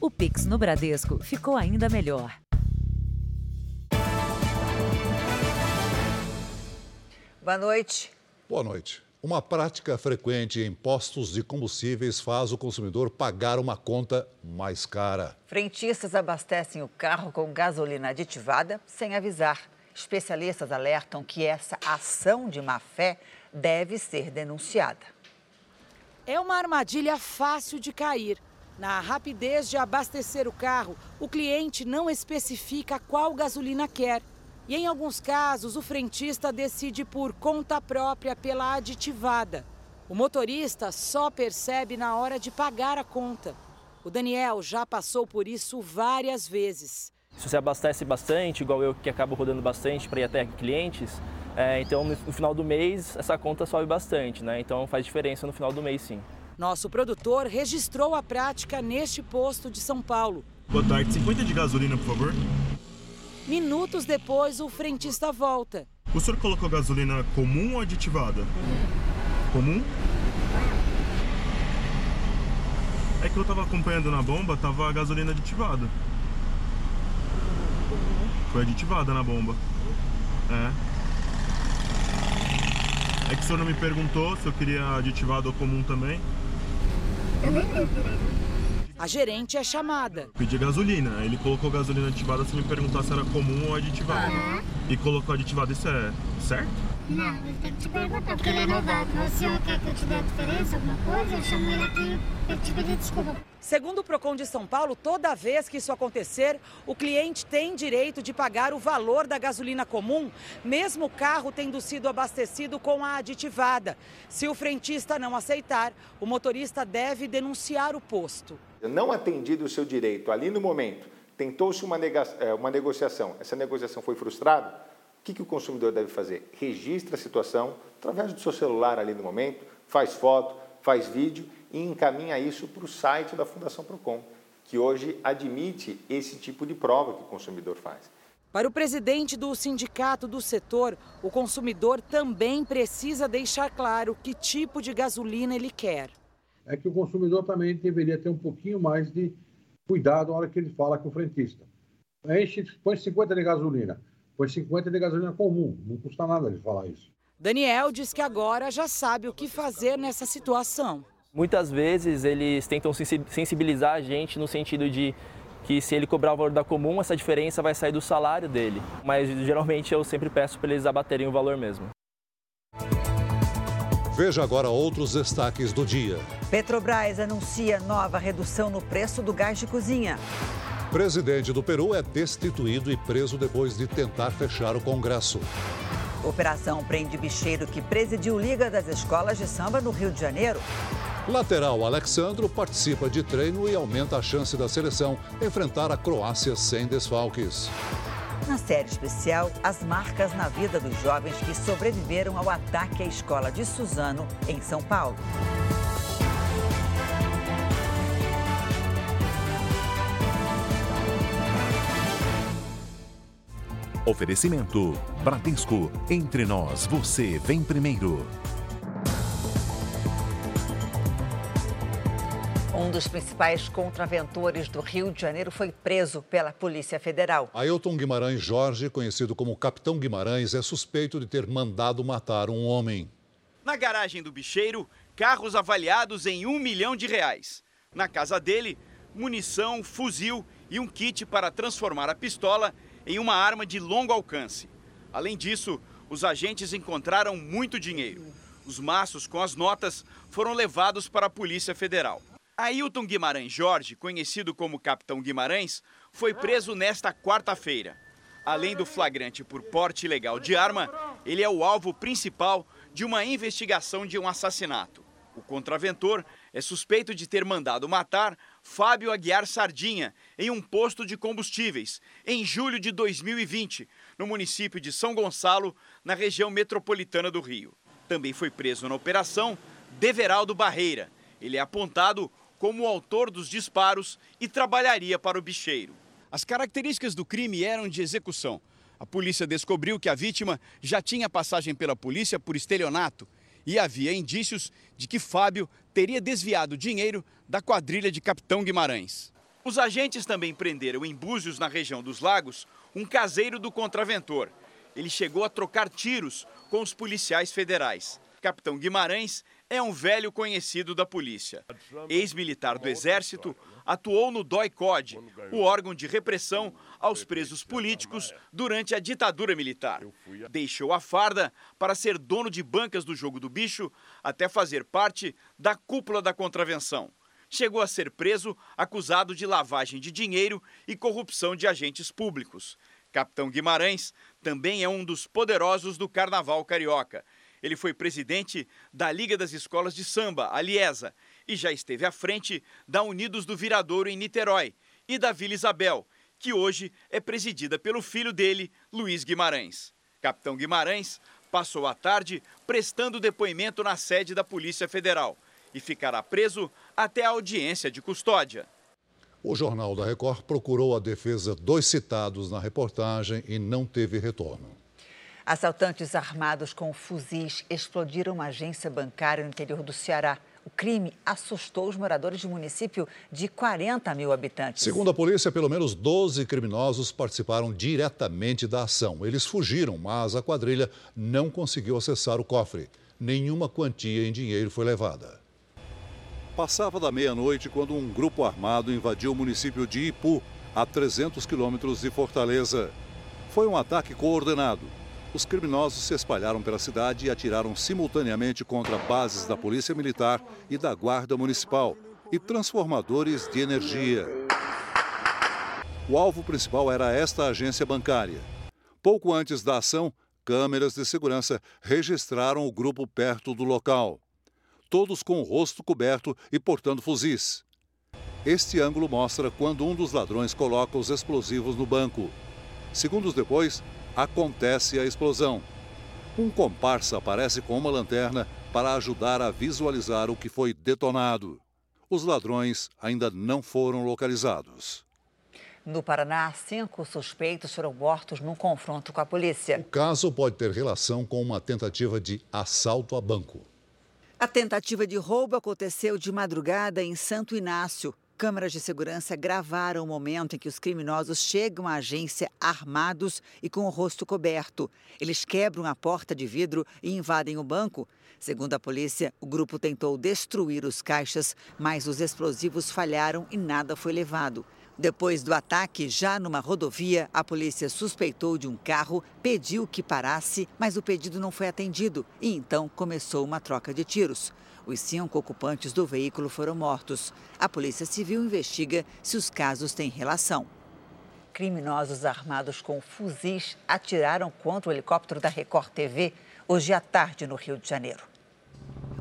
O Pix no Bradesco ficou ainda melhor. Boa noite. Boa noite. Uma prática frequente em postos de combustíveis faz o consumidor pagar uma conta mais cara. Frentistas abastecem o carro com gasolina aditivada sem avisar. Especialistas alertam que essa ação de má fé deve ser denunciada. É uma armadilha fácil de cair. Na rapidez de abastecer o carro, o cliente não especifica qual gasolina quer. E em alguns casos, o frentista decide por conta própria pela aditivada. O motorista só percebe na hora de pagar a conta. O Daniel já passou por isso várias vezes. Se você abastece bastante, igual eu que acabo rodando bastante para ir até clientes, é, então no final do mês essa conta sobe bastante, né? Então faz diferença no final do mês sim. Nosso produtor registrou a prática neste posto de São Paulo. Boa tarde, 50 de gasolina, por favor. Minutos depois, o frentista volta. O senhor colocou gasolina comum ou aditivada? Comum? É que eu tava acompanhando na bomba, tava a gasolina aditivada. Foi aditivada na bomba. É. É que o senhor não me perguntou se eu queria aditivado ou comum também. A gerente é chamada. Pedi gasolina. Ele colocou gasolina aditivada se me perguntar se era comum ou aditivada. E colocou aditivada, isso é certo? Não, ele tem que te perguntar, porque ele é novato. Senhor quer que eu te dê a diferença, alguma coisa? Eu chamo ele aqui para te pedir desculpa. Segundo o Procon de São Paulo, toda vez que isso acontecer, o cliente tem direito de pagar o valor da gasolina comum, mesmo o carro tendo sido abastecido com a aditivada. Se o frentista não aceitar, o motorista deve denunciar o posto. Não atendido o seu direito ali no momento, tentou-se uma, uma negociação, essa negociação foi frustrada, que, que o consumidor deve fazer? Registra a situação através do seu celular ali no momento, faz foto, faz vídeo e encaminha isso para o site da Fundação Procon, que hoje admite esse tipo de prova que o consumidor faz. Para o presidente do sindicato do setor, o consumidor também precisa deixar claro que tipo de gasolina ele quer. É que o consumidor também deveria ter um pouquinho mais de cuidado na hora que ele fala com o frentista. Enche, põe 50 de gasolina foi 50 de gasolina comum, não custa nada de falar isso. Daniel diz que agora já sabe o que fazer nessa situação. Muitas vezes eles tentam sensibilizar a gente no sentido de que se ele cobrar o valor da comum, essa diferença vai sair do salário dele. Mas geralmente eu sempre peço para eles abaterem o valor mesmo. Veja agora outros destaques do dia. Petrobras anuncia nova redução no preço do gás de cozinha. Presidente do Peru é destituído e preso depois de tentar fechar o Congresso. Operação prende bicheiro que presidiu Liga das Escolas de Samba no Rio de Janeiro. Lateral Alexandro participa de treino e aumenta a chance da seleção enfrentar a Croácia sem desfalques. Na série especial, as marcas na vida dos jovens que sobreviveram ao ataque à escola de Suzano, em São Paulo. Oferecimento: Bradesco. Entre nós, você vem primeiro. Um dos principais contraventores do Rio de Janeiro foi preso pela Polícia Federal. Ailton Guimarães Jorge, conhecido como Capitão Guimarães, é suspeito de ter mandado matar um homem. Na garagem do bicheiro, carros avaliados em um milhão de reais. Na casa dele, munição, fuzil e um kit para transformar a pistola em uma arma de longo alcance. Além disso, os agentes encontraram muito dinheiro. Os maços com as notas foram levados para a Polícia Federal. Ailton Guimarães Jorge, conhecido como Capitão Guimarães, foi preso nesta quarta-feira. Além do flagrante por porte ilegal de arma, ele é o alvo principal de uma investigação de um assassinato. O contraventor é suspeito de ter mandado matar Fábio Aguiar Sardinha em um posto de combustíveis em julho de 2020, no município de São Gonçalo, na região metropolitana do Rio. Também foi preso na operação Deveraldo Barreira. Ele é apontado como o autor dos disparos e trabalharia para o bicheiro. As características do crime eram de execução. A polícia descobriu que a vítima já tinha passagem pela polícia por estelionato e havia indícios de que Fábio teria desviado dinheiro da quadrilha de Capitão Guimarães. Os agentes também prenderam em Búzios, na região dos Lagos, um caseiro do contraventor. Ele chegou a trocar tiros com os policiais federais. Capitão Guimarães é um velho conhecido da polícia. Ex-militar do Exército, atuou no DOI-CODE, o órgão de repressão aos presos políticos durante a ditadura militar. Deixou a farda para ser dono de bancas do jogo do bicho até fazer parte da cúpula da contravenção. Chegou a ser preso acusado de lavagem de dinheiro e corrupção de agentes públicos. Capitão Guimarães também é um dos poderosos do carnaval carioca ele foi presidente da Liga das Escolas de Samba, a Liesa, e já esteve à frente da Unidos do Viradouro em Niterói e da Vila Isabel, que hoje é presidida pelo filho dele, Luiz Guimarães. Capitão Guimarães passou a tarde prestando depoimento na sede da Polícia Federal e ficará preso até a audiência de custódia. O Jornal da Record procurou a defesa dos citados na reportagem e não teve retorno. Assaltantes armados com fuzis explodiram uma agência bancária no interior do Ceará. O crime assustou os moradores de um município de 40 mil habitantes. Segundo a polícia, pelo menos 12 criminosos participaram diretamente da ação. Eles fugiram, mas a quadrilha não conseguiu acessar o cofre. Nenhuma quantia em dinheiro foi levada. Passava da meia-noite quando um grupo armado invadiu o município de Ipu, a 300 quilômetros de Fortaleza. Foi um ataque coordenado os criminosos se espalharam pela cidade e atiraram simultaneamente contra bases da Polícia Militar e da Guarda Municipal e transformadores de energia. O alvo principal era esta agência bancária. Pouco antes da ação, câmeras de segurança registraram o grupo perto do local. Todos com o rosto coberto e portando fuzis. Este ângulo mostra quando um dos ladrões coloca os explosivos no banco. Segundos depois, acontece a explosão. Um comparsa aparece com uma lanterna para ajudar a visualizar o que foi detonado. Os ladrões ainda não foram localizados. No Paraná, cinco suspeitos foram mortos num confronto com a polícia. O caso pode ter relação com uma tentativa de assalto a banco. A tentativa de roubo aconteceu de madrugada em Santo Inácio. Câmeras de segurança gravaram o momento em que os criminosos chegam à agência armados e com o rosto coberto. Eles quebram a porta de vidro e invadem o banco. Segundo a polícia, o grupo tentou destruir os caixas, mas os explosivos falharam e nada foi levado. Depois do ataque, já numa rodovia, a polícia suspeitou de um carro, pediu que parasse, mas o pedido não foi atendido e então começou uma troca de tiros. Os cinco ocupantes do veículo foram mortos. A Polícia Civil investiga se os casos têm relação. Criminosos armados com fuzis atiraram contra o helicóptero da Record TV hoje à tarde no Rio de Janeiro.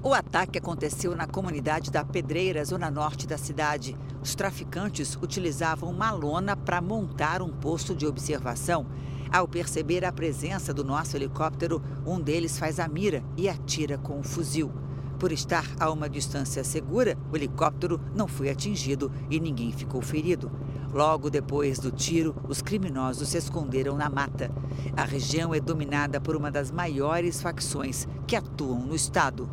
O ataque aconteceu na comunidade da Pedreira, zona norte da cidade. Os traficantes utilizavam uma lona para montar um posto de observação. Ao perceber a presença do nosso helicóptero, um deles faz a mira e atira com um fuzil. Por estar a uma distância segura, o helicóptero não foi atingido e ninguém ficou ferido. Logo depois do tiro, os criminosos se esconderam na mata. A região é dominada por uma das maiores facções que atuam no estado.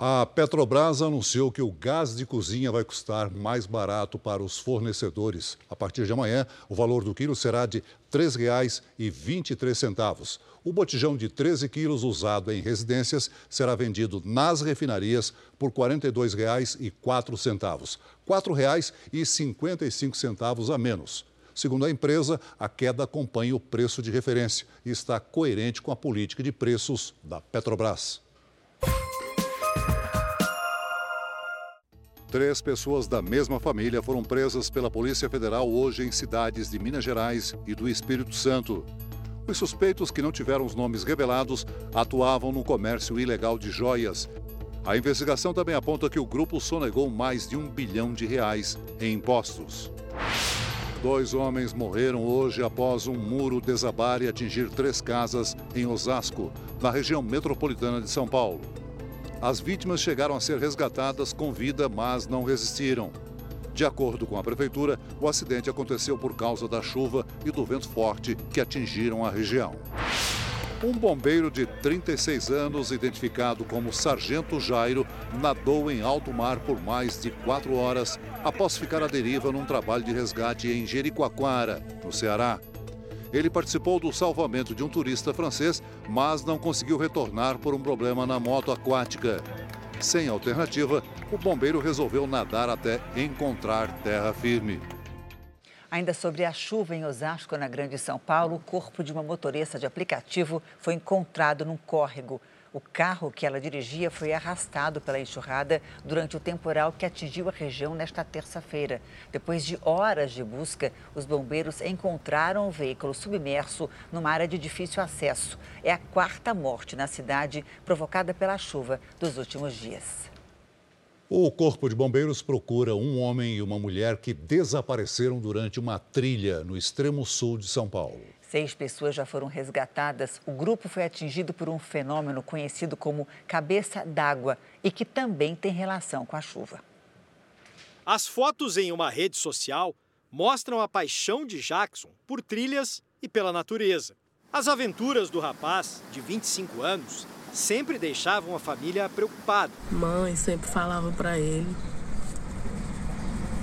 A Petrobras anunciou que o gás de cozinha vai custar mais barato para os fornecedores. A partir de amanhã, o valor do quilo será de R$ 3,23. O botijão de 13 quilos usado em residências será vendido nas refinarias por R$ 42,04. R$ 4,55 a menos. Segundo a empresa, a queda acompanha o preço de referência e está coerente com a política de preços da Petrobras. Três pessoas da mesma família foram presas pela Polícia Federal hoje em cidades de Minas Gerais e do Espírito Santo. Os suspeitos que não tiveram os nomes revelados atuavam no comércio ilegal de joias. A investigação também aponta que o grupo sonegou mais de um bilhão de reais em impostos. Dois homens morreram hoje após um muro desabar e atingir três casas em Osasco, na região metropolitana de São Paulo. As vítimas chegaram a ser resgatadas com vida, mas não resistiram. De acordo com a prefeitura, o acidente aconteceu por causa da chuva e do vento forte que atingiram a região. Um bombeiro de 36 anos, identificado como Sargento Jairo, nadou em alto mar por mais de quatro horas após ficar à deriva num trabalho de resgate em Jericoacoara, no Ceará. Ele participou do salvamento de um turista francês, mas não conseguiu retornar por um problema na moto aquática. Sem alternativa, o bombeiro resolveu nadar até encontrar terra firme. Ainda sobre a chuva em Osasco, na Grande São Paulo, o corpo de uma motorista de aplicativo foi encontrado num córrego. O carro que ela dirigia foi arrastado pela enxurrada durante o temporal que atingiu a região nesta terça-feira. Depois de horas de busca, os bombeiros encontraram o veículo submerso numa área de difícil acesso. É a quarta morte na cidade provocada pela chuva dos últimos dias. O Corpo de Bombeiros procura um homem e uma mulher que desapareceram durante uma trilha no extremo sul de São Paulo. Seis pessoas já foram resgatadas. O grupo foi atingido por um fenômeno conhecido como cabeça d'água e que também tem relação com a chuva. As fotos em uma rede social mostram a paixão de Jackson por trilhas e pela natureza. As aventuras do rapaz, de 25 anos, sempre deixavam a família preocupada. Mãe sempre falava para ele: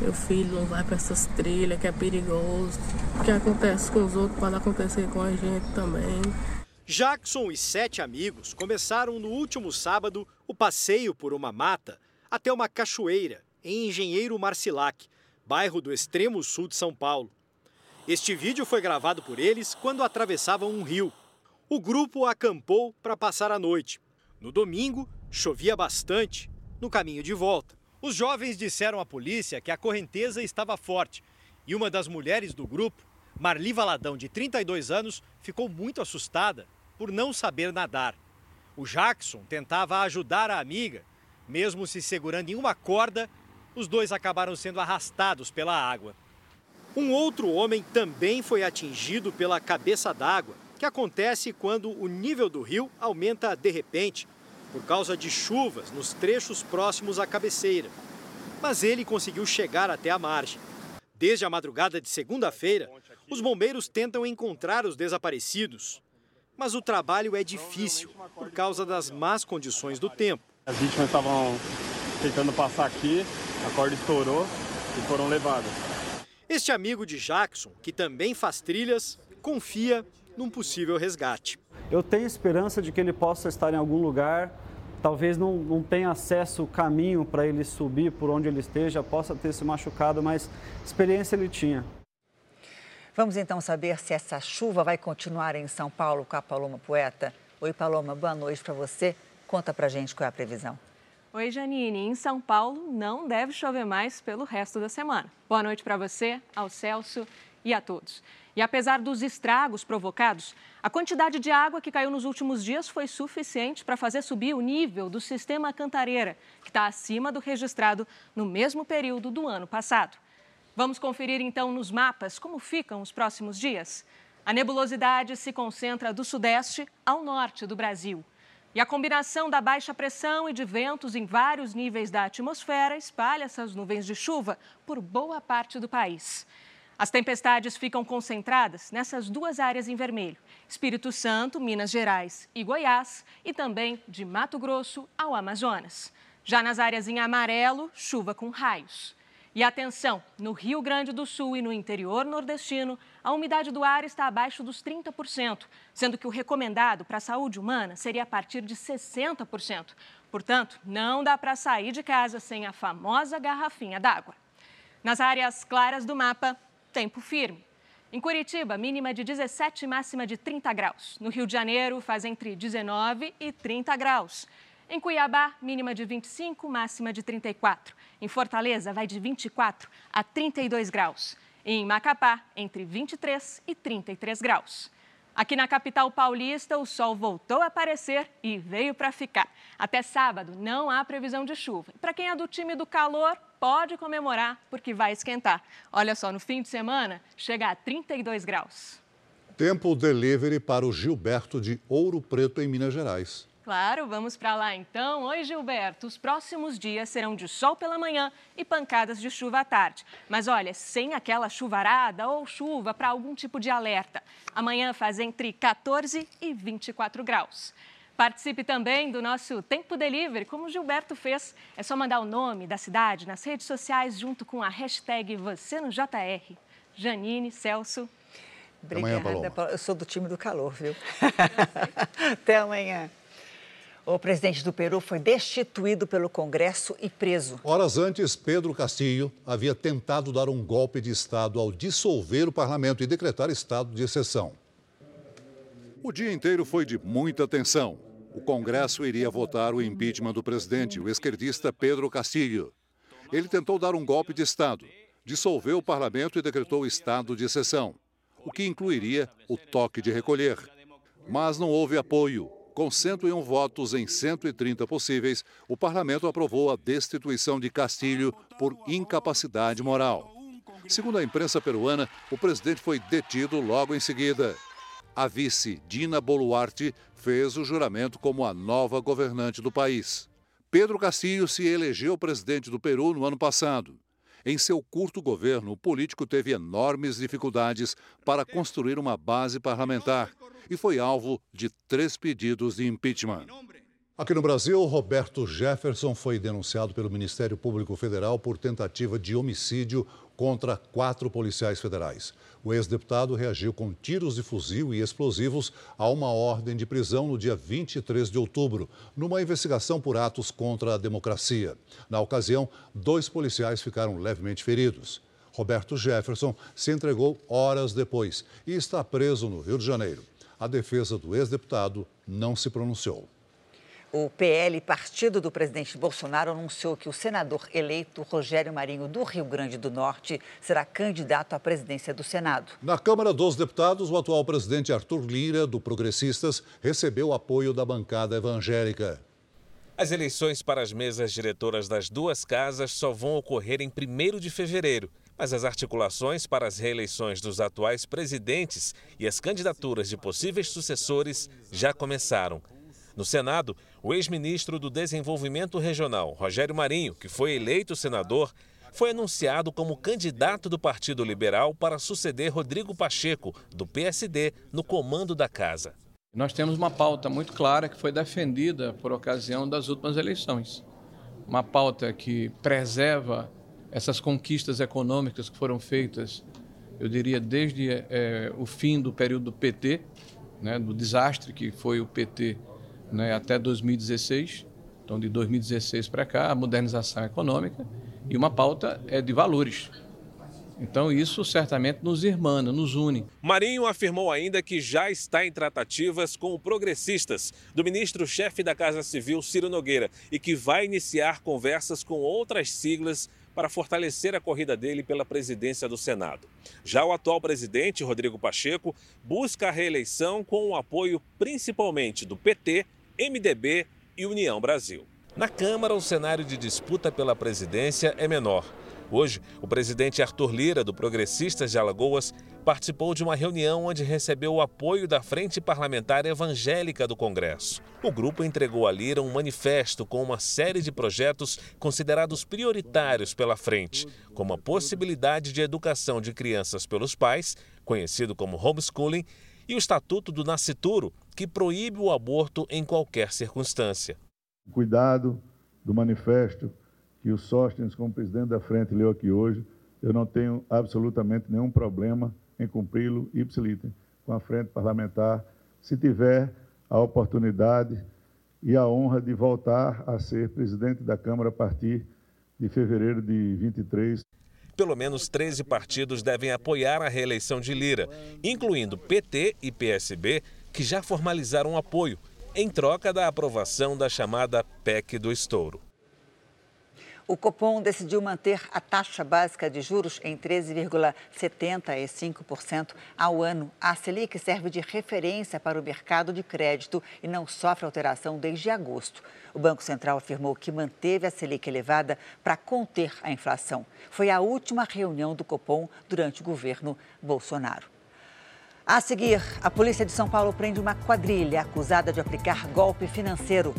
Meu filho não vai para essas trilhas que é perigoso. O que acontece com os outros pode acontecer com a gente também. Jackson e sete amigos começaram no último sábado o passeio por uma mata até uma cachoeira em Engenheiro Marcilac, bairro do extremo sul de São Paulo. Este vídeo foi gravado por eles quando atravessavam um rio o grupo acampou para passar a noite. No domingo, chovia bastante no caminho de volta. Os jovens disseram à polícia que a correnteza estava forte e uma das mulheres do grupo, Marli Valadão, de 32 anos, ficou muito assustada por não saber nadar. O Jackson tentava ajudar a amiga, mesmo se segurando em uma corda, os dois acabaram sendo arrastados pela água. Um outro homem também foi atingido pela cabeça d'água que acontece quando o nível do rio aumenta de repente por causa de chuvas nos trechos próximos à cabeceira. Mas ele conseguiu chegar até a margem. Desde a madrugada de segunda-feira, os bombeiros tentam encontrar os desaparecidos. Mas o trabalho é difícil por causa das más condições do tempo. As vítimas estavam tentando passar aqui, a corda estourou e foram levadas. Este amigo de Jackson, que também faz trilhas, confia num possível resgate. Eu tenho esperança de que ele possa estar em algum lugar, talvez não, não tenha acesso o caminho para ele subir por onde ele esteja, possa ter se machucado, mas experiência ele tinha. Vamos então saber se essa chuva vai continuar em São Paulo com a Paloma Poeta. Oi, Paloma, boa noite para você. Conta para gente qual é a previsão. Oi, Janine. Em São Paulo não deve chover mais pelo resto da semana. Boa noite para você, ao Celso e a todos. E apesar dos estragos provocados, a quantidade de água que caiu nos últimos dias foi suficiente para fazer subir o nível do sistema Cantareira, que está acima do registrado no mesmo período do ano passado. Vamos conferir então nos mapas como ficam os próximos dias. A nebulosidade se concentra do sudeste ao norte do Brasil. E a combinação da baixa pressão e de ventos em vários níveis da atmosfera espalha essas nuvens de chuva por boa parte do país. As tempestades ficam concentradas nessas duas áreas em vermelho: Espírito Santo, Minas Gerais e Goiás, e também de Mato Grosso ao Amazonas. Já nas áreas em amarelo, chuva com raios. E atenção, no Rio Grande do Sul e no interior nordestino, a umidade do ar está abaixo dos 30%, sendo que o recomendado para a saúde humana seria a partir de 60%. Portanto, não dá para sair de casa sem a famosa garrafinha d'água. Nas áreas claras do mapa, tempo firme. Em Curitiba, mínima de 17 e máxima de 30 graus. No Rio de Janeiro, faz entre 19 e 30 graus. Em Cuiabá, mínima de 25, máxima de 34. Em Fortaleza, vai de 24 a 32 graus. Em Macapá, entre 23 e 33 graus. Aqui na capital paulista, o sol voltou a aparecer e veio para ficar. Até sábado não há previsão de chuva. Para quem é do time do calor, pode comemorar porque vai esquentar. Olha só, no fim de semana chega a 32 graus. Tempo delivery para o Gilberto de Ouro Preto, em Minas Gerais. Claro, vamos para lá então. Oi, Gilberto. Os próximos dias serão de sol pela manhã e pancadas de chuva à tarde. Mas olha, sem aquela chuvarada ou chuva para algum tipo de alerta. Amanhã faz entre 14 e 24 graus. Participe também do nosso Tempo Delivery, como o Gilberto fez. É só mandar o nome da cidade nas redes sociais junto com a hashtag Você no JR. Janine, Celso. Obrigada, amanhã, Eu sou do time do calor, viu? Até amanhã. O presidente do Peru foi destituído pelo Congresso e preso. Horas antes, Pedro Castillo havia tentado dar um golpe de Estado ao dissolver o parlamento e decretar estado de exceção. O dia inteiro foi de muita tensão. O Congresso iria votar o impeachment do presidente, o esquerdista Pedro Castillo. Ele tentou dar um golpe de Estado, dissolveu o parlamento e decretou estado de exceção, o que incluiria o toque de recolher. Mas não houve apoio. Com 101 votos em 130 possíveis, o parlamento aprovou a destituição de Castilho por incapacidade moral. Segundo a imprensa peruana, o presidente foi detido logo em seguida. A vice, Dina Boluarte, fez o juramento como a nova governante do país. Pedro Castillo se elegeu presidente do Peru no ano passado. Em seu curto governo, o político teve enormes dificuldades para construir uma base parlamentar e foi alvo de três pedidos de impeachment. Aqui no Brasil, Roberto Jefferson foi denunciado pelo Ministério Público Federal por tentativa de homicídio contra quatro policiais federais. O ex-deputado reagiu com tiros de fuzil e explosivos a uma ordem de prisão no dia 23 de outubro, numa investigação por atos contra a democracia. Na ocasião, dois policiais ficaram levemente feridos. Roberto Jefferson se entregou horas depois e está preso no Rio de Janeiro. A defesa do ex-deputado não se pronunciou. O PL, partido do presidente Bolsonaro, anunciou que o senador eleito Rogério Marinho, do Rio Grande do Norte, será candidato à presidência do Senado. Na Câmara dos Deputados, o atual presidente Arthur Lira, do Progressistas, recebeu o apoio da bancada evangélica. As eleições para as mesas diretoras das duas casas só vão ocorrer em 1 de fevereiro. Mas as articulações para as reeleições dos atuais presidentes e as candidaturas de possíveis sucessores já começaram. No Senado, o ex-ministro do Desenvolvimento Regional, Rogério Marinho, que foi eleito senador, foi anunciado como candidato do Partido Liberal para suceder Rodrigo Pacheco, do PSD, no comando da casa. Nós temos uma pauta muito clara que foi defendida por ocasião das últimas eleições. Uma pauta que preserva essas conquistas econômicas que foram feitas, eu diria, desde é, o fim do período do PT, né, do desastre que foi o PT né, até 2016. Então, de 2016 para cá, a modernização econômica e uma pauta é de valores. Então, isso certamente nos irmana, nos une. Marinho afirmou ainda que já está em tratativas com progressistas do ministro-chefe da Casa Civil, Ciro Nogueira, e que vai iniciar conversas com outras siglas para fortalecer a corrida dele pela presidência do Senado. Já o atual presidente, Rodrigo Pacheco, busca a reeleição com o apoio principalmente do PT MDB e União Brasil. Na Câmara, o cenário de disputa pela presidência é menor. Hoje, o presidente Arthur Lira, do Progressistas de Alagoas, participou de uma reunião onde recebeu o apoio da Frente Parlamentar Evangélica do Congresso. O grupo entregou a Lira um manifesto com uma série de projetos considerados prioritários pela frente, como a possibilidade de educação de crianças pelos pais, conhecido como homeschooling, e o Estatuto do Nascituro, que proíbe o aborto em qualquer circunstância. Cuidado do manifesto que o Sóstenes, como presidente da frente, leu aqui hoje, eu não tenho absolutamente nenhum problema em cumpri-lo ipsiliter com a frente parlamentar, se tiver a oportunidade e a honra de voltar a ser presidente da Câmara a partir de fevereiro de 23 pelo menos 13 partidos devem apoiar a reeleição de Lira, incluindo PT e PSB, que já formalizaram apoio, em troca da aprovação da chamada PEC do estouro. O Copom decidiu manter a taxa básica de juros em 13,75% ao ano. A Selic serve de referência para o mercado de crédito e não sofre alteração desde agosto. O Banco Central afirmou que manteve a Selic elevada para conter a inflação. Foi a última reunião do Copom durante o governo Bolsonaro. A seguir, a polícia de São Paulo prende uma quadrilha acusada de aplicar golpe financeiro.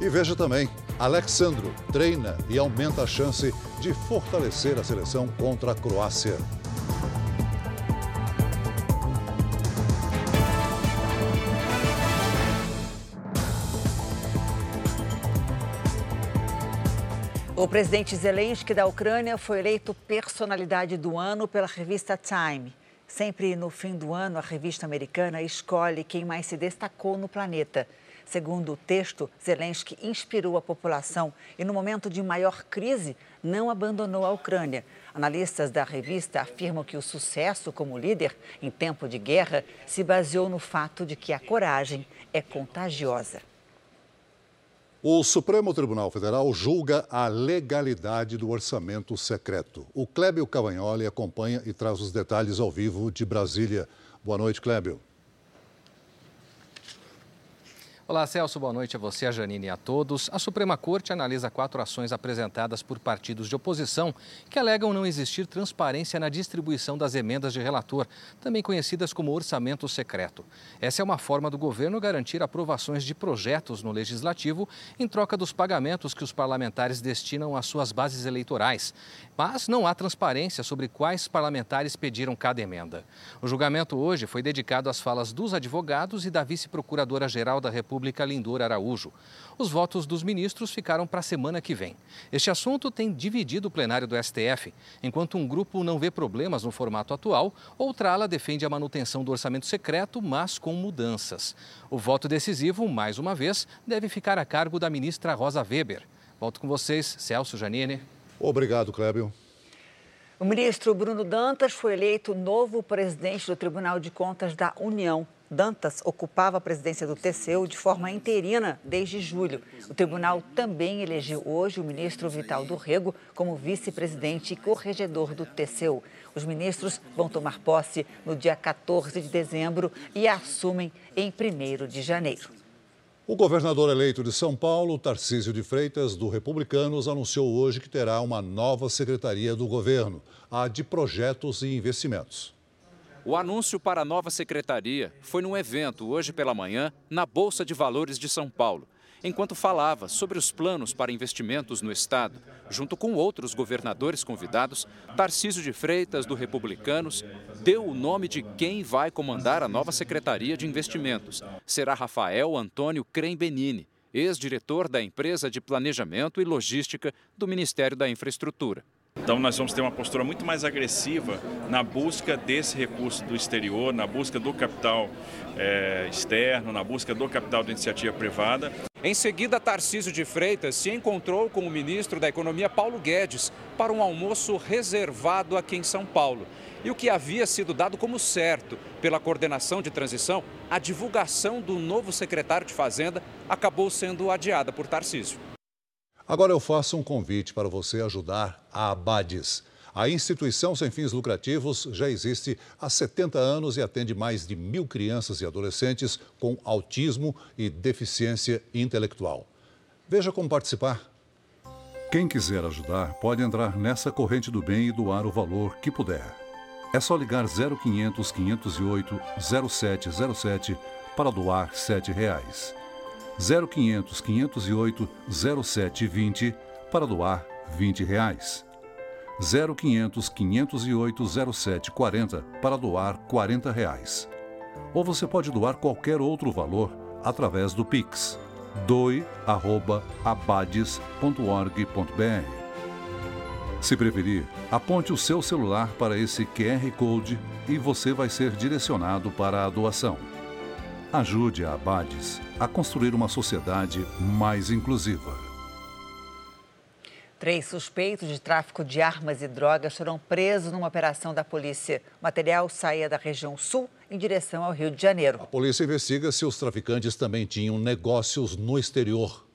E veja também, Alexandro treina e aumenta a chance de fortalecer a seleção contra a Croácia. O presidente Zelensky da Ucrânia foi eleito personalidade do ano pela revista Time. Sempre no fim do ano, a revista americana escolhe quem mais se destacou no planeta. Segundo o texto, Zelensky inspirou a população e, no momento de maior crise, não abandonou a Ucrânia. Analistas da revista afirmam que o sucesso como líder em tempo de guerra se baseou no fato de que a coragem é contagiosa. O Supremo Tribunal Federal julga a legalidade do orçamento secreto. O Clébio Cavagnoli acompanha e traz os detalhes ao vivo de Brasília. Boa noite, Clébio. Olá, Celso. Boa noite a você, a Janine e a todos. A Suprema Corte analisa quatro ações apresentadas por partidos de oposição que alegam não existir transparência na distribuição das emendas de relator, também conhecidas como orçamento secreto. Essa é uma forma do governo garantir aprovações de projetos no legislativo em troca dos pagamentos que os parlamentares destinam às suas bases eleitorais. Mas não há transparência sobre quais parlamentares pediram cada emenda. O julgamento hoje foi dedicado às falas dos advogados e da vice-procuradora-geral da República República Lindor Araújo. Os votos dos ministros ficaram para a semana que vem. Este assunto tem dividido o plenário do STF. Enquanto um grupo não vê problemas no formato atual, outra ala defende a manutenção do orçamento secreto, mas com mudanças. O voto decisivo, mais uma vez, deve ficar a cargo da ministra Rosa Weber. Volto com vocês, Celso Janine. Obrigado, Clébio. O ministro Bruno Dantas foi eleito novo presidente do Tribunal de Contas da União. Dantas ocupava a presidência do TCU de forma interina desde julho. O tribunal também elegeu hoje o ministro Vital do Rego como vice-presidente e corregedor do TCU. Os ministros vão tomar posse no dia 14 de dezembro e assumem em 1 de janeiro. O governador eleito de São Paulo, Tarcísio de Freitas, do Republicanos, anunciou hoje que terá uma nova secretaria do governo, a de Projetos e Investimentos. O anúncio para a nova secretaria foi num evento hoje pela manhã na Bolsa de Valores de São Paulo, enquanto falava sobre os planos para investimentos no Estado. Junto com outros governadores convidados, Tarcísio de Freitas, do Republicanos, deu o nome de quem vai comandar a nova Secretaria de Investimentos. Será Rafael Antônio Crem Benini, ex-diretor da empresa de planejamento e logística do Ministério da Infraestrutura. Então, nós vamos ter uma postura muito mais agressiva na busca desse recurso do exterior, na busca do capital é, externo, na busca do capital da iniciativa privada. Em seguida, Tarcísio de Freitas se encontrou com o ministro da Economia, Paulo Guedes, para um almoço reservado aqui em São Paulo. E o que havia sido dado como certo pela coordenação de transição, a divulgação do novo secretário de Fazenda acabou sendo adiada por Tarcísio. Agora eu faço um convite para você ajudar a Abades. A instituição sem fins lucrativos já existe há 70 anos e atende mais de mil crianças e adolescentes com autismo e deficiência intelectual. Veja como participar. Quem quiser ajudar pode entrar nessa corrente do bem e doar o valor que puder. É só ligar 0500 508 0707 para doar 7 reais. 0500 508 0720 para doar 20 reais. 0500 508 0740 para doar 40 reais. Ou você pode doar qualquer outro valor através do Pix doe@abades.org.br. Se preferir, aponte o seu celular para esse QR Code e você vai ser direcionado para a doação. Ajude a Abades a construir uma sociedade mais inclusiva. Três suspeitos de tráfico de armas e drogas foram presos numa operação da polícia. O material saía da região sul em direção ao Rio de Janeiro. A polícia investiga se os traficantes também tinham negócios no exterior.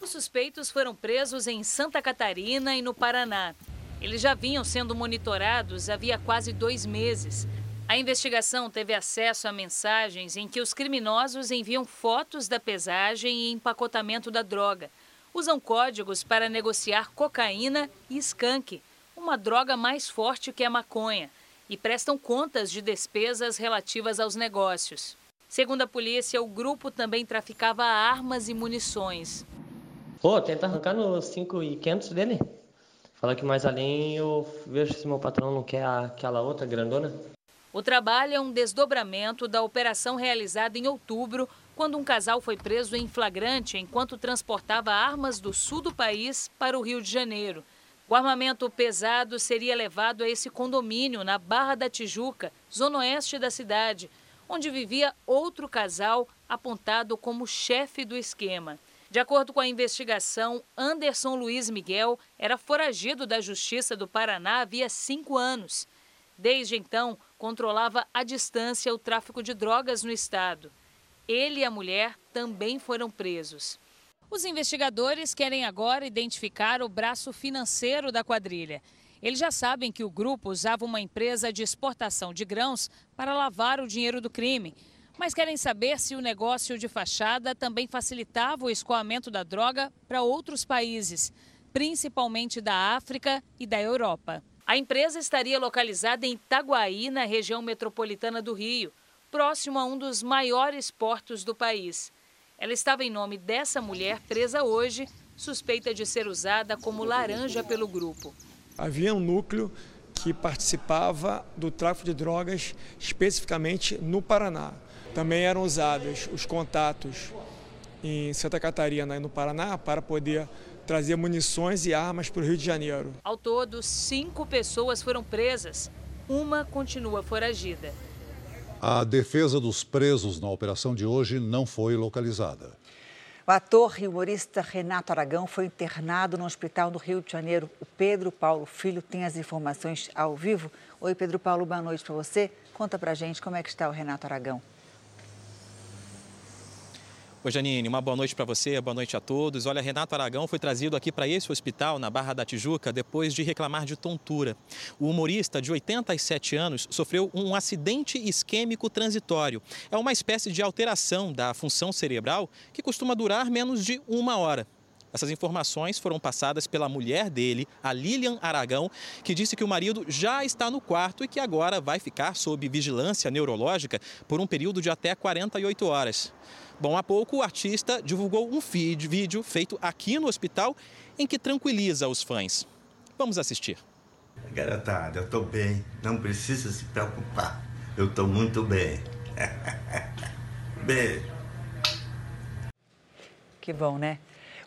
Os suspeitos foram presos em Santa Catarina e no Paraná. Eles já vinham sendo monitorados havia quase dois meses. A investigação teve acesso a mensagens em que os criminosos enviam fotos da pesagem e empacotamento da droga. Usam códigos para negociar cocaína e skunk, uma droga mais forte que a maconha, e prestam contas de despesas relativas aos negócios. Segundo a polícia, o grupo também traficava armas e munições. Pô, tenta arrancar nos 5,500 dele. Fala que mais além eu vejo se meu patrão não quer aquela outra grandona. O trabalho é um desdobramento da operação realizada em outubro quando um casal foi preso em flagrante enquanto transportava armas do sul do país para o Rio de Janeiro. O armamento pesado seria levado a esse condomínio na Barra da Tijuca, zona oeste da cidade, onde vivia outro casal apontado como chefe do esquema. De acordo com a investigação, Anderson Luiz Miguel era foragido da Justiça do Paraná havia cinco anos. Desde então, controlava à distância o tráfico de drogas no estado. Ele e a mulher também foram presos. Os investigadores querem agora identificar o braço financeiro da quadrilha. Eles já sabem que o grupo usava uma empresa de exportação de grãos para lavar o dinheiro do crime, mas querem saber se o negócio de fachada também facilitava o escoamento da droga para outros países, principalmente da África e da Europa. A empresa estaria localizada em Itaguaí, na região metropolitana do Rio, próximo a um dos maiores portos do país. Ela estava em nome dessa mulher presa hoje, suspeita de ser usada como laranja pelo grupo. Havia um núcleo que participava do tráfico de drogas especificamente no Paraná. Também eram usados os contatos em Santa Catarina e no Paraná para poder trazer munições e armas para o Rio de Janeiro. Ao todo, cinco pessoas foram presas. Uma continua foragida. A defesa dos presos na operação de hoje não foi localizada. O ator e humorista Renato Aragão foi internado no hospital do Rio de Janeiro. O Pedro Paulo Filho tem as informações ao vivo. Oi, Pedro Paulo, boa noite para você. Conta para gente como é que está o Renato Aragão. Oi, Janine, uma boa noite para você, boa noite a todos. Olha, Renato Aragão foi trazido aqui para esse hospital, na Barra da Tijuca, depois de reclamar de tontura. O humorista, de 87 anos, sofreu um acidente isquêmico transitório. É uma espécie de alteração da função cerebral que costuma durar menos de uma hora. Essas informações foram passadas pela mulher dele, a Lilian Aragão, que disse que o marido já está no quarto e que agora vai ficar sob vigilância neurológica por um período de até 48 horas. Bom, há pouco o artista divulgou um vídeo feito aqui no hospital em que tranquiliza os fãs. Vamos assistir. Garotada, eu estou bem, não precisa se preocupar. Eu estou muito bem. Beijo. Que bom, né?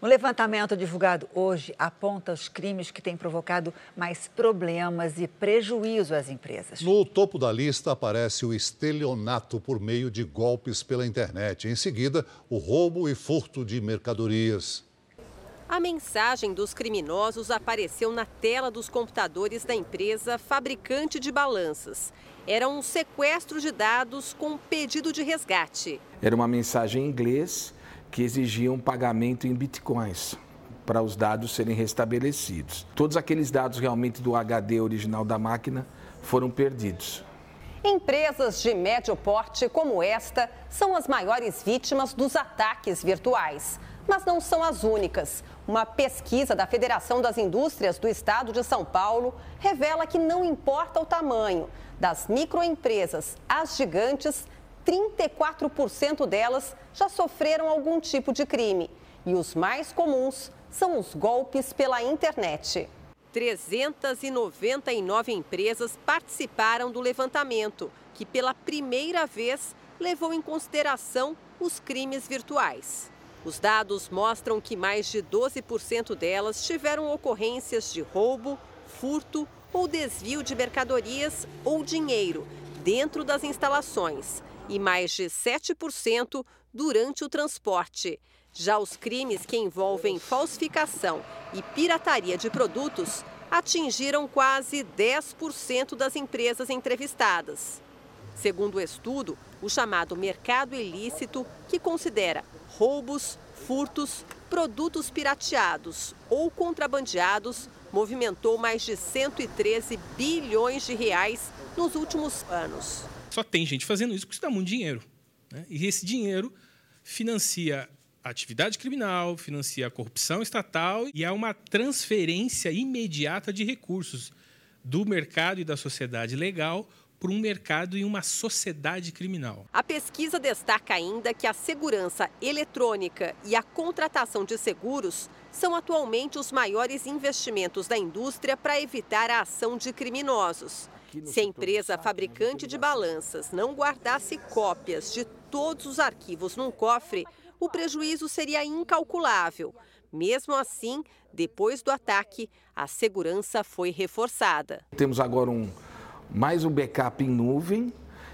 Um levantamento divulgado hoje aponta os crimes que têm provocado mais problemas e prejuízo às empresas. No topo da lista aparece o estelionato por meio de golpes pela internet. Em seguida, o roubo e furto de mercadorias. A mensagem dos criminosos apareceu na tela dos computadores da empresa fabricante de balanças. Era um sequestro de dados com pedido de resgate. Era uma mensagem em inglês que exigiam pagamento em bitcoins para os dados serem restabelecidos. Todos aqueles dados realmente do HD original da máquina foram perdidos. Empresas de médio porte como esta são as maiores vítimas dos ataques virtuais. Mas não são as únicas. Uma pesquisa da Federação das Indústrias do Estado de São Paulo revela que não importa o tamanho, das microempresas às gigantes, 34% delas já sofreram algum tipo de crime. E os mais comuns são os golpes pela internet. 399 empresas participaram do levantamento, que pela primeira vez levou em consideração os crimes virtuais. Os dados mostram que mais de 12% delas tiveram ocorrências de roubo, furto ou desvio de mercadorias ou dinheiro dentro das instalações e mais de 7% durante o transporte. Já os crimes que envolvem falsificação e pirataria de produtos atingiram quase 10% das empresas entrevistadas. Segundo o estudo, o chamado mercado ilícito, que considera roubos, furtos, produtos pirateados ou contrabandeados, movimentou mais de 113 bilhões de reais nos últimos anos. Só tem gente fazendo isso porque isso dá muito dinheiro. Né? E esse dinheiro financia a atividade criminal, financia a corrupção estatal e há uma transferência imediata de recursos do mercado e da sociedade legal para um mercado e uma sociedade criminal. A pesquisa destaca ainda que a segurança eletrônica e a contratação de seguros são atualmente os maiores investimentos da indústria para evitar a ação de criminosos. Se a empresa fabricante de balanças não guardasse cópias de todos os arquivos num cofre, o prejuízo seria incalculável. Mesmo assim, depois do ataque, a segurança foi reforçada. Temos agora um, mais um backup em nuvem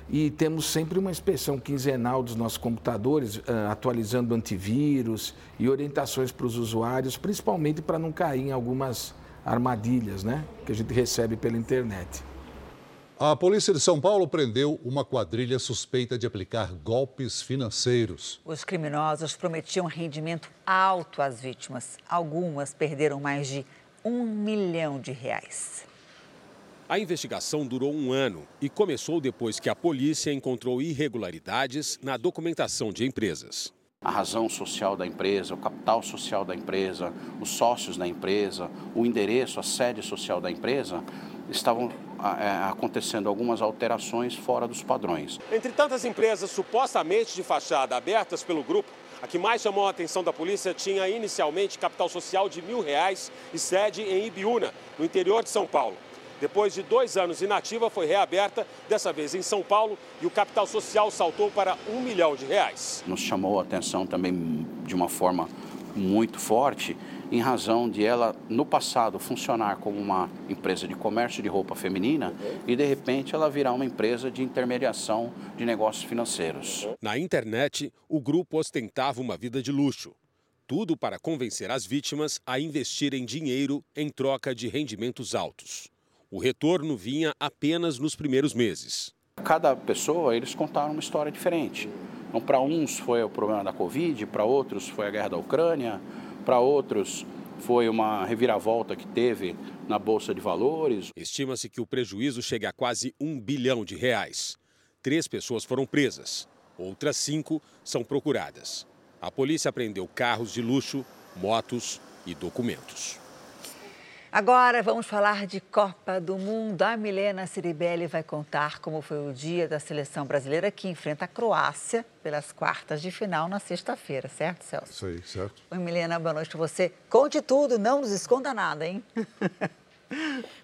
e temos sempre uma inspeção quinzenal dos nossos computadores, ah, atualizando antivírus e orientações para os usuários, principalmente para não cair em algumas armadilhas né, que a gente recebe pela internet. A polícia de São Paulo prendeu uma quadrilha suspeita de aplicar golpes financeiros. Os criminosos prometiam rendimento alto às vítimas. Algumas perderam mais de um milhão de reais. A investigação durou um ano e começou depois que a polícia encontrou irregularidades na documentação de empresas. A razão social da empresa, o capital social da empresa, os sócios da empresa, o endereço, a sede social da empresa estavam acontecendo algumas alterações fora dos padrões. Entre tantas empresas supostamente de fachada abertas pelo grupo, a que mais chamou a atenção da polícia tinha inicialmente capital social de mil reais e sede em Ibiúna, no interior de São Paulo. Depois de dois anos inativa, foi reaberta, dessa vez em São Paulo, e o capital social saltou para um milhão de reais. Nos chamou a atenção também de uma forma muito forte em razão de ela, no passado, funcionar como uma empresa de comércio de roupa feminina e, de repente, ela virar uma empresa de intermediação de negócios financeiros. Na internet, o grupo ostentava uma vida de luxo. Tudo para convencer as vítimas a investirem dinheiro em troca de rendimentos altos. O retorno vinha apenas nos primeiros meses. Cada pessoa, eles contaram uma história diferente. Então, para uns foi o problema da Covid, para outros foi a guerra da Ucrânia, para outros foi uma reviravolta que teve na Bolsa de Valores. Estima-se que o prejuízo chegue a quase um bilhão de reais. Três pessoas foram presas, outras cinco são procuradas. A polícia apreendeu carros de luxo, motos e documentos. Agora vamos falar de Copa do Mundo. A Milena Ciribelli vai contar como foi o dia da seleção brasileira que enfrenta a Croácia pelas quartas de final na sexta-feira, certo, Celso? Isso aí, certo. Oi, Milena, boa noite para você. Conte tudo, não nos esconda nada, hein?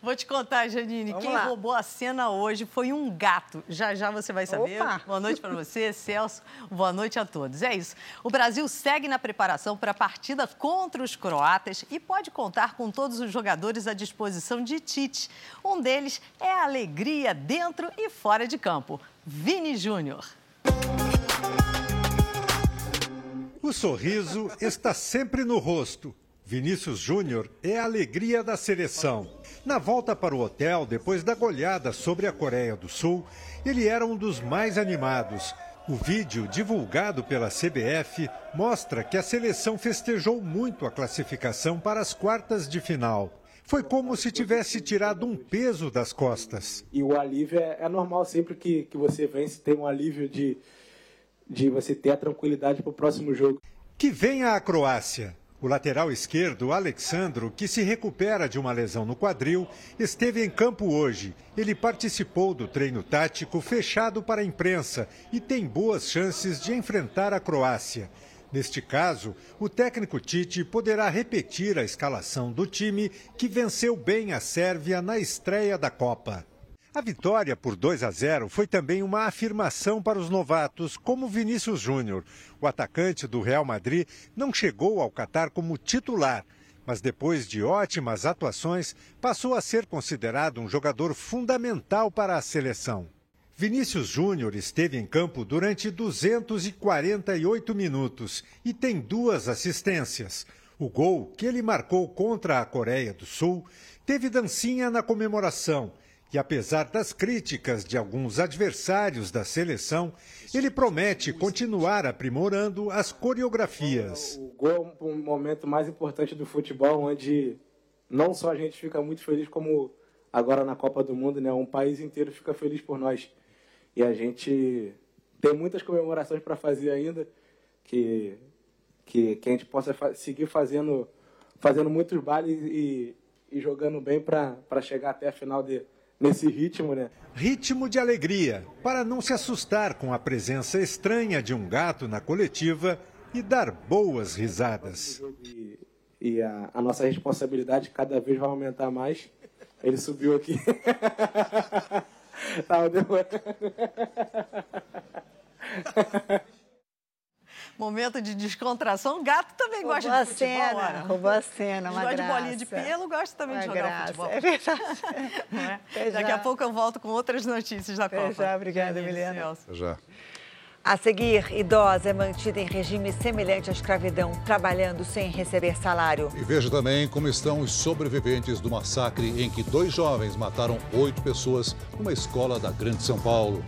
Vou te contar, Janine. Vamos Quem lá. roubou a cena hoje foi um gato. Já já você vai saber. Opa. Boa noite para você, Celso. Boa noite a todos. É isso. O Brasil segue na preparação para a partida contra os croatas e pode contar com todos os jogadores à disposição de Tite. Um deles é a alegria dentro e fora de campo. Vini Júnior. O sorriso está sempre no rosto Vinícius Júnior é a alegria da seleção. Na volta para o hotel, depois da goleada sobre a Coreia do Sul, ele era um dos mais animados. O vídeo divulgado pela CBF mostra que a seleção festejou muito a classificação para as quartas de final. Foi como se tivesse tirado um peso das costas. E o alívio é, é normal, sempre que, que você vence, tem um alívio de, de você ter a tranquilidade para o próximo jogo. Que venha a Croácia. O lateral esquerdo, Alexandro, que se recupera de uma lesão no quadril, esteve em campo hoje. Ele participou do treino tático fechado para a imprensa e tem boas chances de enfrentar a Croácia. Neste caso, o técnico Tite poderá repetir a escalação do time que venceu bem a Sérvia na estreia da Copa. A vitória por 2 a 0 foi também uma afirmação para os novatos, como Vinícius Júnior. O atacante do Real Madrid não chegou ao Catar como titular, mas depois de ótimas atuações, passou a ser considerado um jogador fundamental para a seleção. Vinícius Júnior esteve em campo durante 248 minutos e tem duas assistências. O gol que ele marcou contra a Coreia do Sul teve dancinha na comemoração e apesar das críticas de alguns adversários da seleção, ele promete continuar aprimorando as coreografias. O gol é um momento mais importante do futebol, onde não só a gente fica muito feliz, como agora na Copa do Mundo, né? Um país inteiro fica feliz por nós. E a gente tem muitas comemorações para fazer ainda, que, que, que, a gente possa fa seguir fazendo, fazendo muitos bailes e, e jogando bem para chegar até a final de nesse ritmo, né? Ritmo de alegria, para não se assustar com a presença estranha de um gato na coletiva e dar boas risadas. E, e a, a, nossa responsabilidade cada vez vai aumentar mais. Ele subiu aqui. tal. Deu... Momento de descontração. Gato também roubou gosta de futebol. Cena, ora. roubou a cena, uma Gosta de bolinha de pelo, gosta também Uma de jogar graça, futebol. é verdade. É? Daqui a pouco eu volto com outras notícias da Até Copa. já, obrigada, Milena. Já. A seguir, idosa é mantida em regime semelhante à escravidão, trabalhando sem receber salário. E veja também como estão os sobreviventes do massacre em que dois jovens mataram oito pessoas numa escola da Grande São Paulo.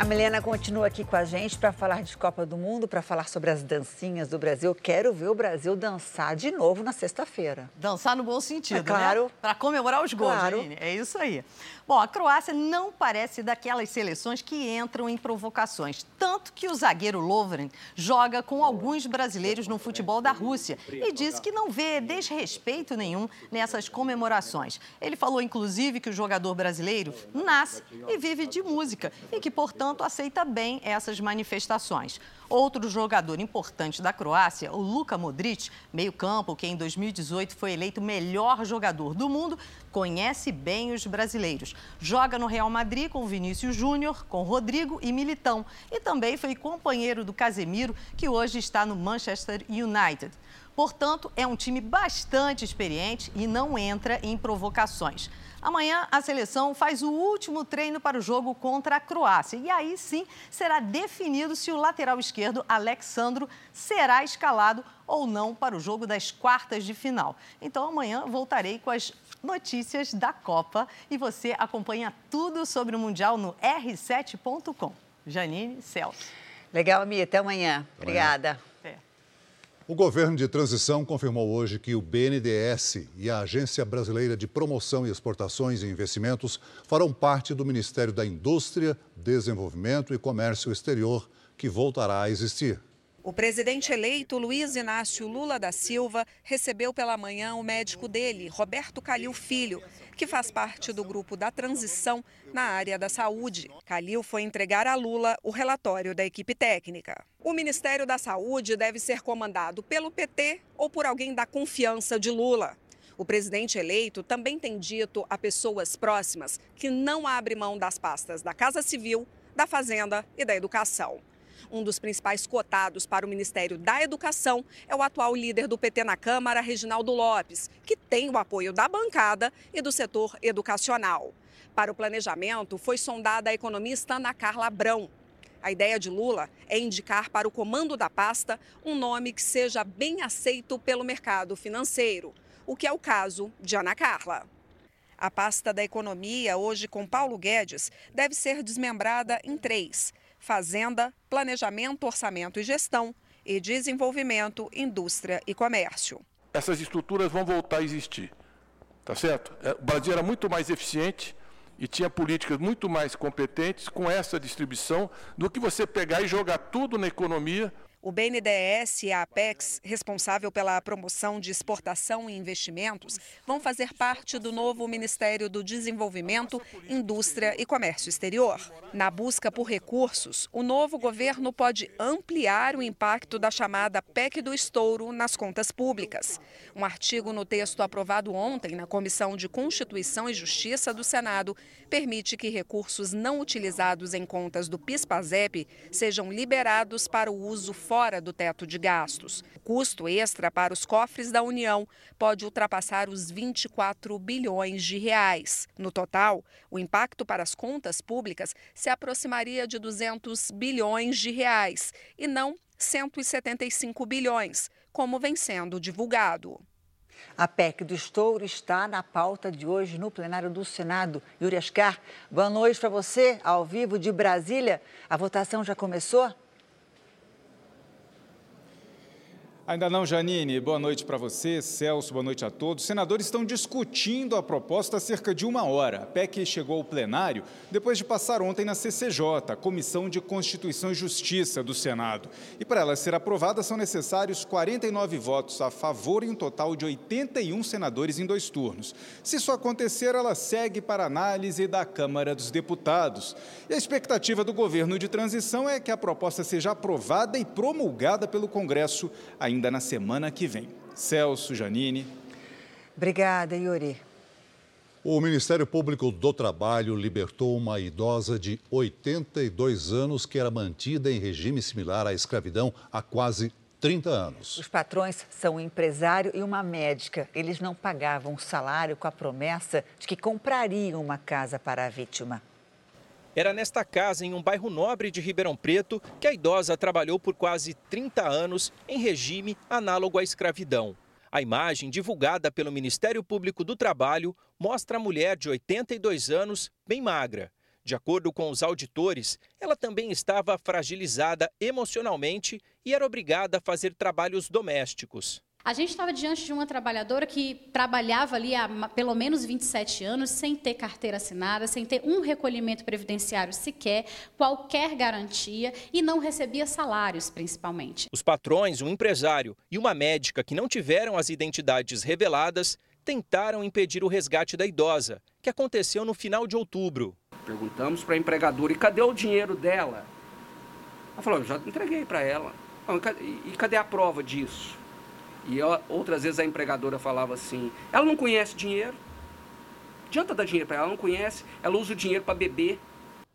A Milena continua aqui com a gente para falar de Copa do Mundo, para falar sobre as dancinhas do Brasil. Quero ver o Brasil dançar de novo na sexta-feira. Dançar no bom sentido, É claro. né? Para comemorar os gols, Claro. Janine. É isso aí. Bom, a Croácia não parece daquelas seleções que entram em provocações. Tanto que o zagueiro Lovren joga com alguns brasileiros no futebol da Rússia e disse que não vê desrespeito nenhum nessas comemorações. Ele falou, inclusive, que o jogador brasileiro nasce e vive de música e que, portanto, aceita bem essas manifestações. Outro jogador importante da Croácia, o Luka Modric, meio-campo, que em 2018 foi eleito melhor jogador do mundo, conhece bem os brasileiros. Joga no Real Madrid com Vinícius Júnior, com Rodrigo e Militão. E também foi companheiro do Casemiro, que hoje está no Manchester United. Portanto, é um time bastante experiente e não entra em provocações. Amanhã, a seleção faz o último treino para o jogo contra a Croácia. E aí sim será definido se o lateral esquerdo, Alexandro, será escalado ou não para o jogo das quartas de final. Então, amanhã voltarei com as notícias da Copa e você acompanha tudo sobre o Mundial no r7.com. Janine Celso. Legal, Mia. Até amanhã. Obrigada. O governo de transição confirmou hoje que o BNDES e a Agência Brasileira de Promoção e Exportações e Investimentos farão parte do Ministério da Indústria, Desenvolvimento e Comércio Exterior, que voltará a existir. O presidente eleito Luiz Inácio Lula da Silva recebeu pela manhã o médico dele, Roberto Calil Filho, que faz parte do grupo da transição na área da saúde. Calil foi entregar a Lula o relatório da equipe técnica. O Ministério da Saúde deve ser comandado pelo PT ou por alguém da confiança de Lula. O presidente eleito também tem dito a pessoas próximas que não abre mão das pastas da Casa Civil, da Fazenda e da Educação. Um dos principais cotados para o Ministério da Educação é o atual líder do PT na Câmara, Reginaldo Lopes, que tem o apoio da bancada e do setor educacional. Para o planejamento, foi sondada a economista Ana Carla Abrão. A ideia de Lula é indicar para o comando da pasta um nome que seja bem aceito pelo mercado financeiro, o que é o caso de Ana Carla. A pasta da economia, hoje com Paulo Guedes, deve ser desmembrada em três: Fazenda, Planejamento, Orçamento e Gestão e Desenvolvimento, Indústria e Comércio. Essas estruturas vão voltar a existir, tá certo? É, O Brasil era muito mais eficiente e tinha políticas muito mais competentes com essa distribuição do que você pegar e jogar tudo na economia O BNDES e a Apex, responsável pela promoção de exportação e investimentos, vão fazer parte do novo Ministério do Desenvolvimento, Indústria e Comércio Exterior. Na busca por recursos, o novo governo pode ampliar o impacto da chamada PEC do estouro nas contas públicas. Um artigo no texto aprovado ontem na Comissão de Constituição e Justiça do Senado permite que recursos não utilizados em contas do PIS/PASEP sejam liberados para o uso fora do teto de gastos. O custo extra para os cofres da União pode ultrapassar os 24 bilhões de reais. No total, o impacto para as contas públicas se aproximaria de 200 bilhões de reais e não 175 bilhões, como vem sendo divulgado. A PEC do estouro está na pauta de hoje no plenário do Senado. Yuri Ascar, boa noite para você, ao vivo de Brasília. A votação já começou? Ainda não, Janine. Boa noite para você, Celso, boa noite a todos. Os senadores estão discutindo a proposta há cerca de uma hora. A PEC chegou ao plenário depois de passar ontem na CCJ, Comissão de Constituição e Justiça do Senado. E para ela ser aprovada, são necessários 49 votos a favor e um total de 81 senadores em dois turnos. Se isso acontecer, ela segue para análise da Câmara dos Deputados. E a expectativa do governo de transição é que a proposta seja aprovada e promulgada pelo Congresso ainda ainda na semana que vem. Celso, Janine. Obrigada, Yuri. O Ministério Público do Trabalho libertou uma idosa de 82 anos que era mantida em regime similar à escravidão há quase 30 anos. Os patrões são um empresário e uma médica. Eles não pagavam salário com a promessa de que comprariam uma casa para a vítima. Era nesta casa, em um bairro nobre de Ribeirão Preto, que a idosa trabalhou por quase 30 anos em regime análogo à escravidão. A imagem, divulgada pelo Ministério Público do Trabalho, mostra a mulher de 82 anos, bem magra. De acordo com os auditores, ela também estava fragilizada emocionalmente e era obrigada a fazer trabalhos domésticos. A gente estava diante de uma trabalhadora que trabalhava ali há pelo menos 27 anos, sem ter carteira assinada, sem ter um recolhimento previdenciário sequer, qualquer garantia e não recebia salários, principalmente. Os patrões, um empresário e uma médica que não tiveram as identidades reveladas tentaram impedir o resgate da idosa, que aconteceu no final de outubro. Perguntamos para a empregadora: e cadê o dinheiro dela? Ela falou: eu já entreguei para ela. E cadê a prova disso? E outras vezes a empregadora falava assim: ela não conhece dinheiro. Adianta dar dinheiro para ela, ela não conhece, ela usa o dinheiro para beber.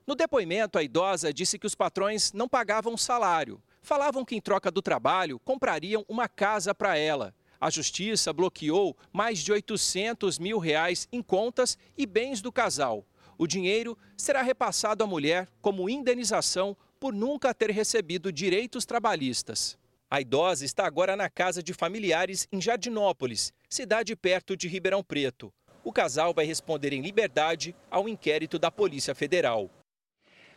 No depoimento, a idosa disse que os patrões não pagavam salário. Falavam que, em troca do trabalho, comprariam uma casa para ela. A justiça bloqueou mais de 800 mil reais em contas e bens do casal. O dinheiro será repassado à mulher como indenização por nunca ter recebido direitos trabalhistas. A idosa está agora na casa de familiares em Jardinópolis, cidade perto de Ribeirão Preto. O casal vai responder em liberdade ao inquérito da Polícia Federal.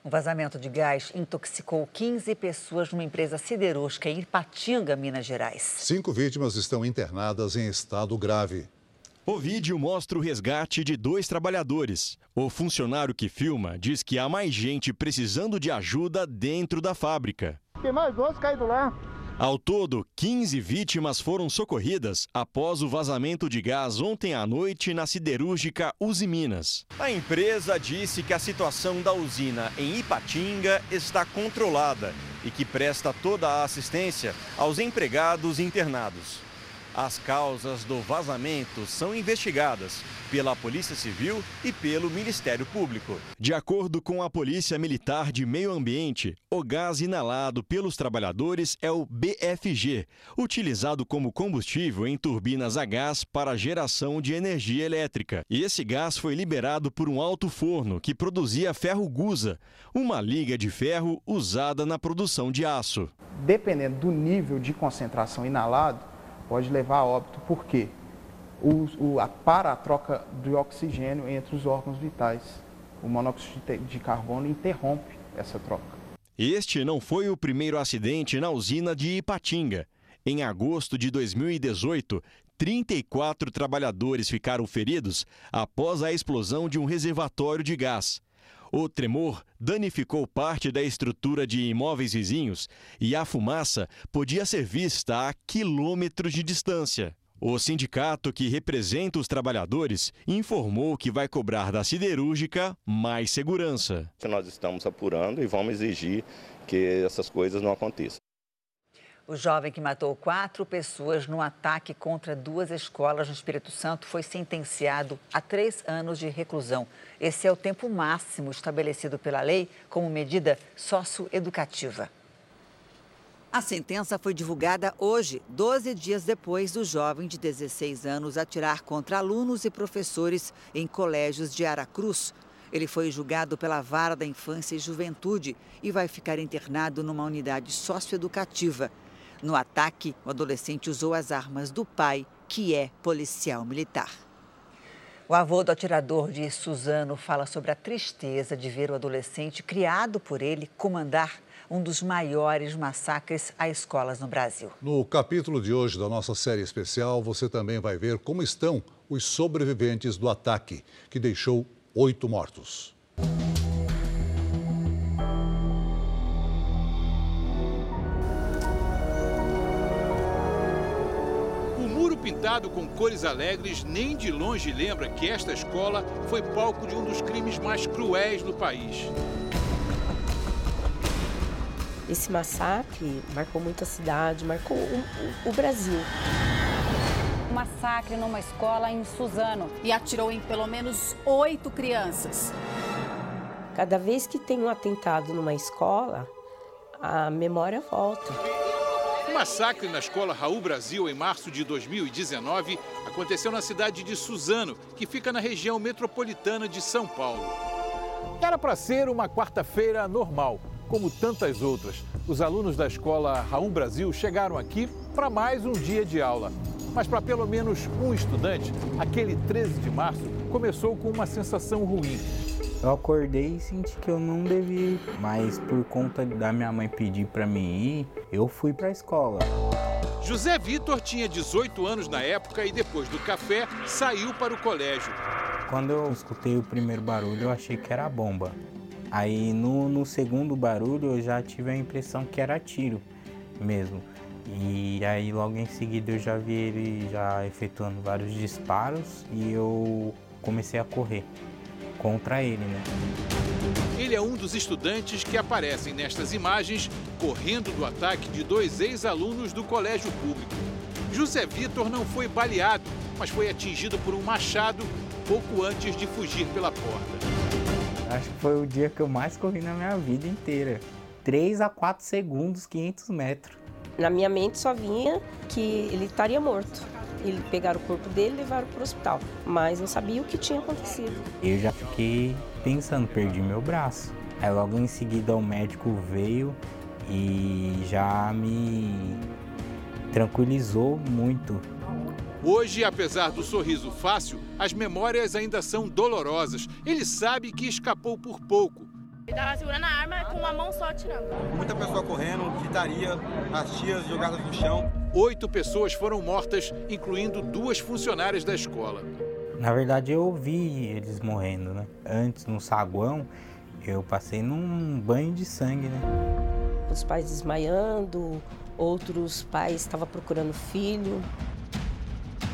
Um vazamento de gás intoxicou 15 pessoas numa empresa siderúrgica em Ipatinga, Minas Gerais. Cinco vítimas estão internadas em estado grave. O vídeo mostra o resgate de dois trabalhadores. O funcionário que filma diz que há mais gente precisando de ajuda dentro da fábrica. Tem mais dois caídos lá. Ao todo, 15 vítimas foram socorridas após o vazamento de gás ontem à noite na siderúrgica Uzi Minas. A empresa disse que a situação da usina em Ipatinga está controlada e que presta toda a assistência aos empregados internados. As causas do vazamento são investigadas pela Polícia Civil e pelo Ministério Público. De acordo com a Polícia Militar de Meio Ambiente, o gás inalado pelos trabalhadores é o BFG, utilizado como combustível em turbinas a gás para geração de energia elétrica. E esse gás foi liberado por um alto forno que produzia ferro gusa, uma liga de ferro usada na produção de aço. Dependendo do nível de concentração inalado, pode levar a óbito, porque o, o, a, para a troca de oxigênio entre os órgãos vitais. O monóxido de carbono interrompe essa troca. Este não foi o primeiro acidente na usina de Ipatinga. Em agosto de 2018, 34 trabalhadores ficaram feridos após a explosão de um reservatório de gás. O tremor danificou parte da estrutura de imóveis vizinhos e a fumaça podia ser vista a quilômetros de distância. O sindicato que representa os trabalhadores informou que vai cobrar da siderúrgica mais segurança. Nós estamos apurando e vamos exigir que essas coisas não aconteçam. O jovem que matou quatro pessoas no ataque contra duas escolas no Espírito Santo foi sentenciado a três anos de reclusão. Esse é o tempo máximo estabelecido pela lei como medida socioeducativa. A sentença foi divulgada hoje, 12 dias depois do jovem de 16 anos atirar contra alunos e professores em colégios de Aracruz. Ele foi julgado pela Vara da Infância e Juventude e vai ficar internado numa unidade socioeducativa. No ataque, o adolescente usou as armas do pai, que é policial militar. O avô do atirador de Suzano fala sobre a tristeza de ver o adolescente criado por ele comandar um dos maiores massacres a escolas no Brasil. No capítulo de hoje da nossa série especial, você também vai ver como estão os sobreviventes do ataque, que deixou oito mortos. Pintado com cores alegres, nem de longe lembra que esta escola foi palco de um dos crimes mais cruéis do país. Esse massacre marcou muito a cidade, marcou o, o, o Brasil. Um massacre numa escola em Suzano. E atirou em pelo menos oito crianças. Cada vez que tem um atentado numa escola, a memória volta. Massacre na escola Raul Brasil em março de 2019 aconteceu na cidade de Suzano, que fica na região metropolitana de São Paulo. Era para ser uma quarta-feira normal, como tantas outras. Os alunos da escola Raul Brasil chegaram aqui para mais um dia de aula. Mas para pelo menos um estudante, aquele 13 de março começou com uma sensação ruim. Eu acordei e senti que eu não devia ir, mas por conta da minha mãe pedir para mim ir, eu fui para a escola. José Vitor tinha 18 anos na época e depois do café saiu para o colégio. Quando eu escutei o primeiro barulho, eu achei que era bomba. Aí no, no segundo barulho eu já tive a impressão que era tiro mesmo. E aí logo em seguida eu já vi ele já efetuando vários disparos e eu comecei a correr contra ele, né? Ele é um dos estudantes que aparecem nestas imagens correndo do ataque de dois ex-alunos do colégio público. José Vitor não foi baleado, mas foi atingido por um machado pouco antes de fugir pela porta. Acho que foi o dia que eu mais corri na minha vida inteira. 3 a 4 segundos, 500 metros. Na minha mente só vinha que ele estaria morto. Ele pegaram o corpo dele e levaram para o hospital, mas não sabia o que tinha acontecido. Eu já fiquei pensando, perdi meu braço. Aí logo em seguida o médico veio e já me tranquilizou muito. Hoje, apesar do sorriso fácil, as memórias ainda são dolorosas. Ele sabe que escapou por pouco. Ele estava segurando a arma com uma mão só atirando. Muita pessoa correndo, gritaria, as tias jogadas no chão. Oito pessoas foram mortas, incluindo duas funcionárias da escola. Na verdade, eu vi eles morrendo, né? Antes, no saguão, eu passei num banho de sangue, né? Os pais desmaiando, outros pais estavam procurando filho.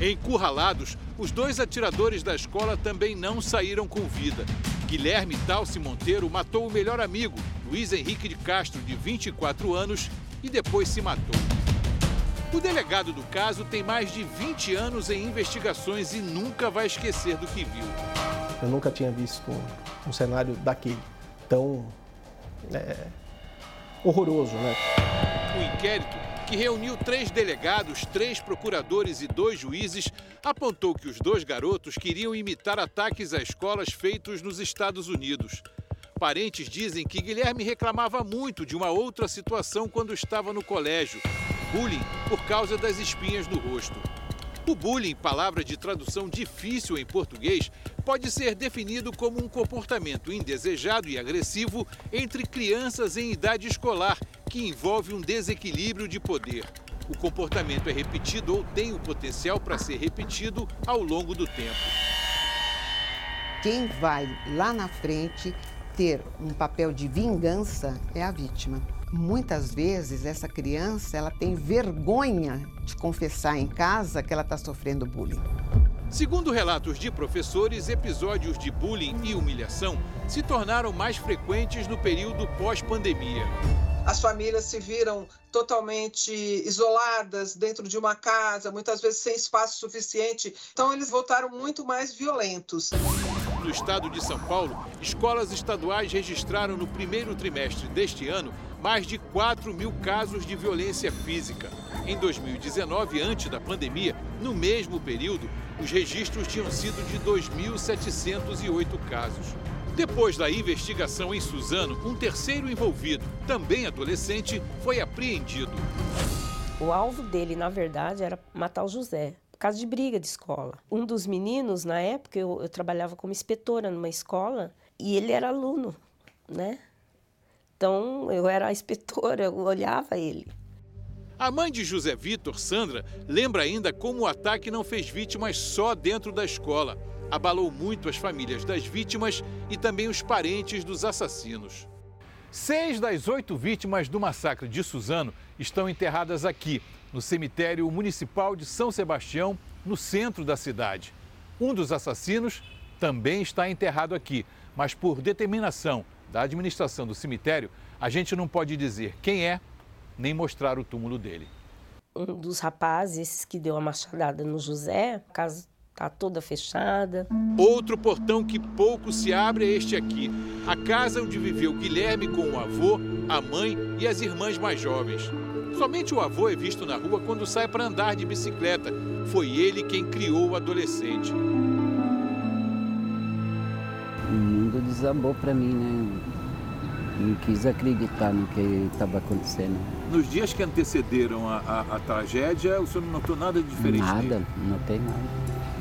Encurralados, os dois atiradores da escola também não saíram com vida. Guilherme Talci Monteiro matou o melhor amigo, Luiz Henrique de Castro, de 24 anos, e depois se matou. O delegado do caso tem mais de 20 anos em investigações e nunca vai esquecer do que viu. Eu nunca tinha visto um cenário daquele tão é, horroroso, né? O inquérito, que reuniu três delegados, três procuradores e dois juízes, apontou que os dois garotos queriam imitar ataques a escolas feitos nos Estados Unidos. Parentes dizem que Guilherme reclamava muito de uma outra situação quando estava no colégio bullying por causa das espinhas no rosto. O bullying, palavra de tradução difícil em português, pode ser definido como um comportamento indesejado e agressivo entre crianças em idade escolar, que envolve um desequilíbrio de poder. O comportamento é repetido ou tem o potencial para ser repetido ao longo do tempo. Quem vai lá na frente ter um papel de vingança é a vítima muitas vezes essa criança ela tem vergonha de confessar em casa que ela está sofrendo bullying. Segundo relatos de professores, episódios de bullying e humilhação se tornaram mais frequentes no período pós-pandemia. As famílias se viram totalmente isoladas dentro de uma casa, muitas vezes sem espaço suficiente. Então, eles voltaram muito mais violentos. No estado de São Paulo, escolas estaduais registraram no primeiro trimestre deste ano mais de 4 mil casos de violência física. Em 2019, antes da pandemia, no mesmo período, os registros tinham sido de 2.708 casos. Depois da investigação em Suzano, um terceiro envolvido, também adolescente, foi apreendido. O alvo dele, na verdade, era matar o José, por causa de briga de escola. Um dos meninos, na época, eu, eu trabalhava como inspetora numa escola e ele era aluno, né? Então eu era a inspetora, eu olhava ele. A mãe de José Vitor, Sandra, lembra ainda como o ataque não fez vítimas só dentro da escola. Abalou muito as famílias das vítimas e também os parentes dos assassinos. Seis das oito vítimas do massacre de Suzano estão enterradas aqui, no cemitério municipal de São Sebastião, no centro da cidade. Um dos assassinos também está enterrado aqui, mas por determinação da administração do cemitério, a gente não pode dizer quem é nem mostrar o túmulo dele. Um dos rapazes que deu a machadada no José, a casa está toda fechada. Outro portão que pouco se abre é este aqui. A casa onde viveu Guilherme com o avô, a mãe e as irmãs mais jovens. Somente o avô é visto na rua quando sai para andar de bicicleta. Foi ele quem criou o adolescente. Mundo desabou para mim, né? Não quis acreditar no que estava acontecendo. Nos dias que antecederam a, a, a, tragédia, o senhor não notou nada de diferente? Nada, não notei nada.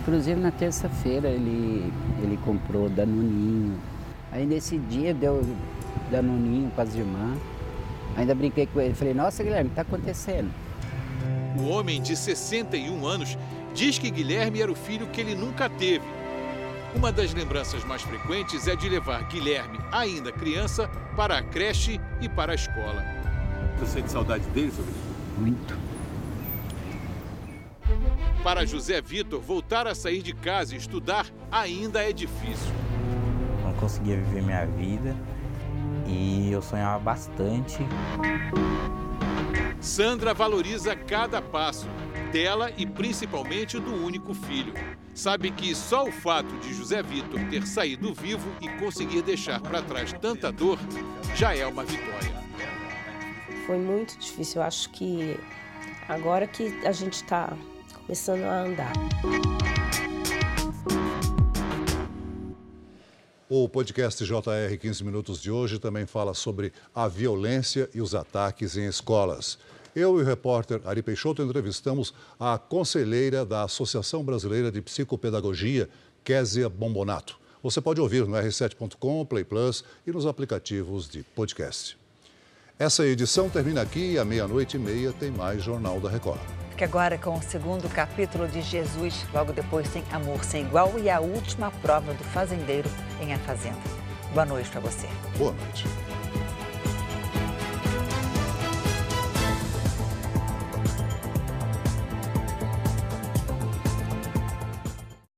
Inclusive na terça-feira ele, ele comprou danoninho. Aí nesse dia deu danoninho para as irmãs. Ainda brinquei com ele. Falei, nossa Guilherme, está acontecendo. O homem de 61 anos diz que Guilherme era o filho que ele nunca teve. Uma das lembranças mais frequentes é de levar Guilherme, ainda criança, para a creche e para a escola. Você sente saudade dele sobre isso? Muito. Para José Vitor, voltar a sair de casa e estudar ainda é difícil. Não conseguia viver minha vida e eu sonhava bastante. Sandra valoriza cada passo dela e principalmente do único filho. Sabe que só o fato de José Vitor ter saído vivo e conseguir deixar para trás tanta dor já é uma vitória. Foi muito difícil. Eu acho que agora que a gente está começando a andar. O podcast JR 15 Minutos de hoje também fala sobre a violência e os ataques em escolas. Eu e o repórter Ari Peixoto entrevistamos a conselheira da Associação Brasileira de Psicopedagogia, Késia Bombonato. Você pode ouvir no r7.com, Play Plus e nos aplicativos de podcast. Essa edição termina aqui e à meia-noite e meia tem mais Jornal da Record. Fique agora com o segundo capítulo de Jesus, logo depois tem Amor Sem Igual e a última prova do fazendeiro em A Fazenda. Boa noite para você. Boa noite.